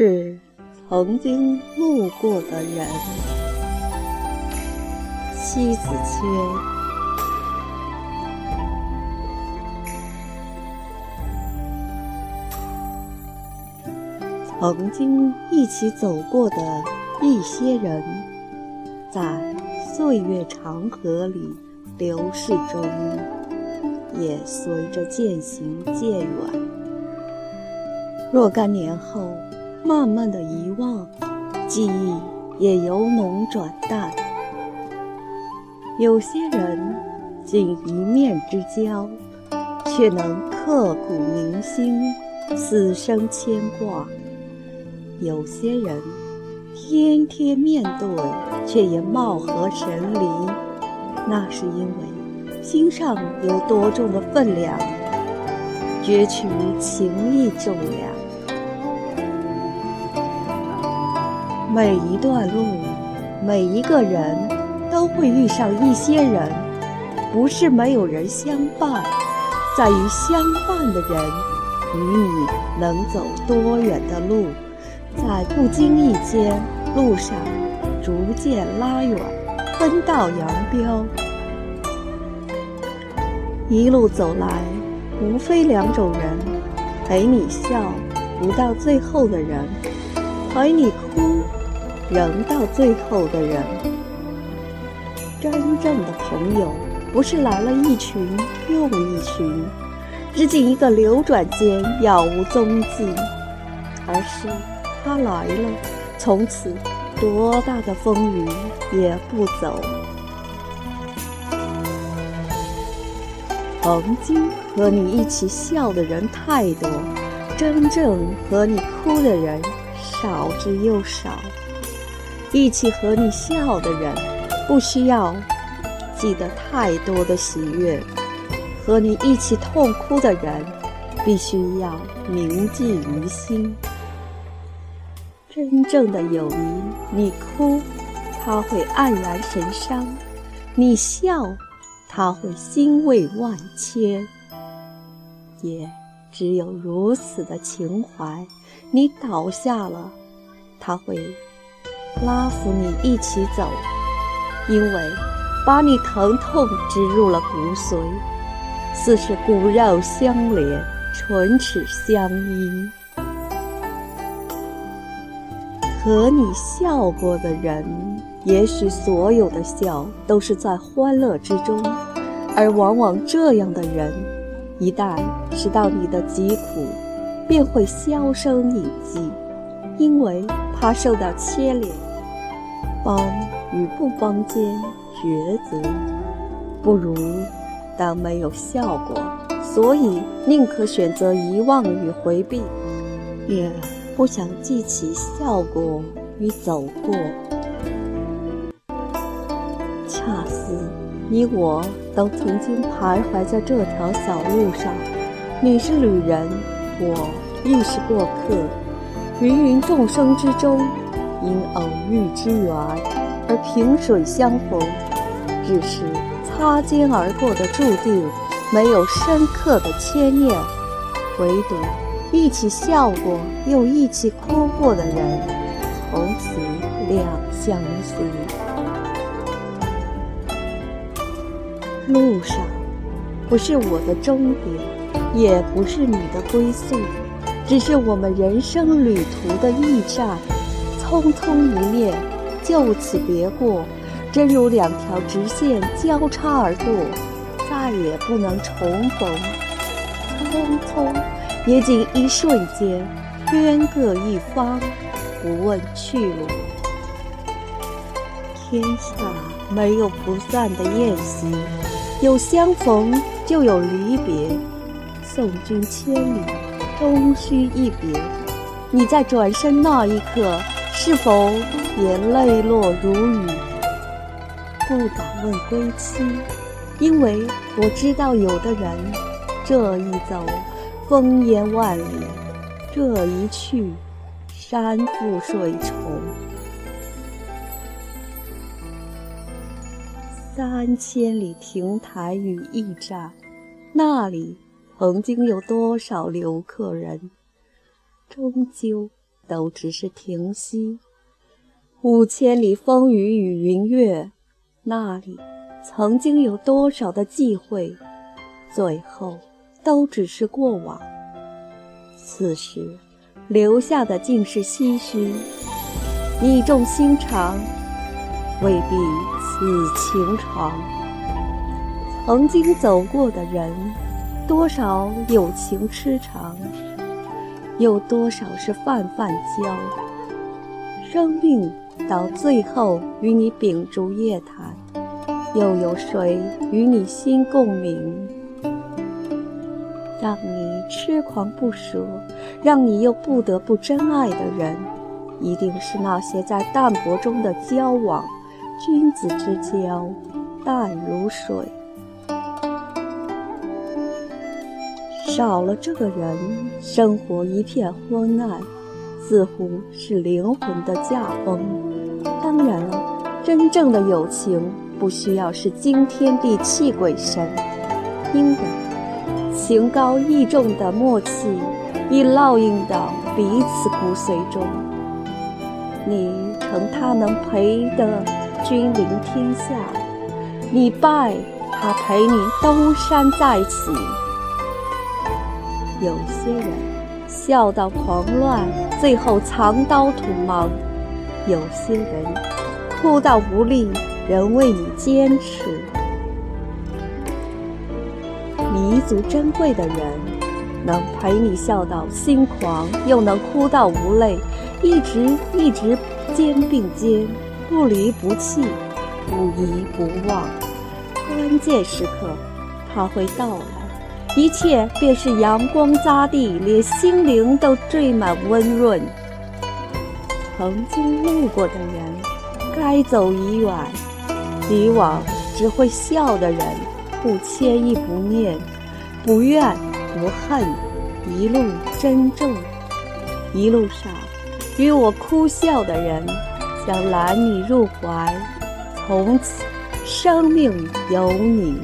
是曾经路过的人。西子谦。曾经一起走过的一些人，在岁月长河里流逝中，也随着渐行渐远。若干年后，慢慢的遗忘，记忆也由浓转淡。有些人仅一面之交，却能刻骨铭心，此生牵挂。有些人天天面对，却也貌合神离，那是因为心上有多重的分量，攫取情意重量。每一段路，每一个人，都会遇上一些人，不是没有人相伴，在于相伴的人与你能走多远的路。在不经意间，路上逐渐拉远，分道扬镳。一路走来，无非两种人：陪你笑不到最后的人，陪你哭仍到最后的人。真正的朋友，不是来了一群又一群，只仅一个流转间杳无踪迹，而是。他来了，从此多大的风雨也不走。曾经和你一起笑的人太多，真正和你哭的人少之又少。一起和你笑的人，不需要记得太多的喜悦；和你一起痛哭的人，必须要铭记于心。真正的友谊，你哭，他会黯然神伤；你笑，他会欣慰万千。也只有如此的情怀，你倒下了，他会拉扶你一起走，因为把你疼痛植入了骨髓，似是骨肉相连，唇齿相依。和你笑过的人，也许所有的笑都是在欢乐之中，而往往这样的人，一旦是到你的疾苦，便会销声匿迹，因为怕受到牵连。帮与不帮间抉择，不如当没有笑过，所以宁可选择遗忘与回避，也。不想记起笑过与走过，恰似你我都曾经徘徊在这条小路上。你是旅人，我亦是过客。芸芸众生之中，因偶遇之缘而萍水相逢，只是擦肩而过的注定，没有深刻的牵念，唯独。一起笑过又一起哭过的人，从此两相思。路上，不是我的终点，也不是你的归宿，只是我们人生旅途的驿站。匆匆一面，就此别过，真如两条直线交叉而过，再也不能重逢。匆匆。也仅一瞬间，天各一方，不问去路。天下没有不散的宴席，有相逢就有离别。送君千里，终须一别。你在转身那一刻，是否也泪落如雨？不敢问归期，因为我知道有的人，这一走。风烟万里，这一去，山复水重。三千里亭台与驿站，那里曾经有多少留客人，终究都只是停息。五千里风雨与云月，那里曾经有多少的忌讳，最后都只是过往。此时留下的尽是唏嘘。你重心长，未必此情长。曾经走过的人，多少友情痴长，有多少是泛泛交。生命到最后与你秉烛夜谈，又有谁与你心共鸣？让你痴狂不舍，让你又不得不真爱的人。一定是那些在淡泊中的交往，君子之交淡如水。少了这个人，生活一片昏暗，似乎是灵魂的驾崩。当然了，真正的友情不需要是惊天地泣鬼神，因为情高义重的默契已烙印到彼此骨髓中。你成他能陪的君临天下，你败他陪你东山再起。有些人笑到狂乱，最后藏刀吐芒；有些人哭到无力，仍为你坚持。弥足珍贵的人，能陪你笑到心狂，又能哭到无泪。一直一直肩并肩，不离不弃，不遗不忘。关键时刻，他会到来，一切便是阳光扎地，连心灵都缀满温润。曾经路过的人，该走已远，以往只会笑的人，不牵亦不念，不怨不恨，一路珍重，一路上。与我哭笑的人，将揽你入怀，从此生命有你。